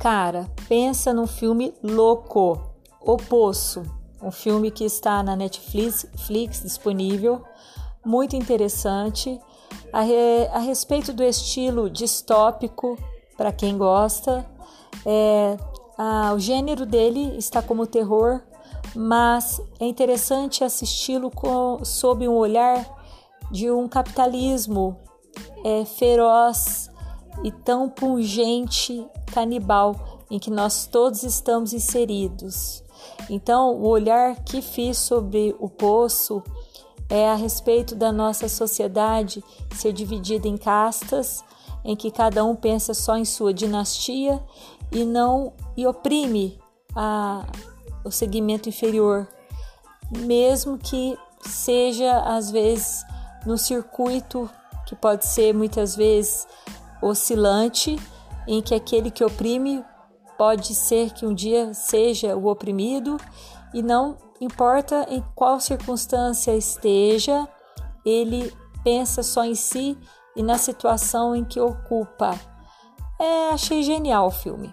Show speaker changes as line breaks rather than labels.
Cara, pensa num filme louco, O Poço, um filme que está na Netflix Flix, disponível, muito interessante, a, re, a respeito do estilo distópico, para quem gosta. É, a, o gênero dele está como terror, mas é interessante assisti-lo sob um olhar de um capitalismo é, feroz e tão pungente canibal em que nós todos estamos inseridos. Então, o olhar que fiz sobre o poço é a respeito da nossa sociedade ser dividida em castas, em que cada um pensa só em sua dinastia e não e oprime a, o segmento inferior, mesmo que seja às vezes no circuito que pode ser muitas vezes oscilante, em que aquele que oprime pode ser que um dia seja o oprimido e não importa em qual circunstância esteja, ele pensa só em si e na situação em que ocupa. É, achei genial o filme.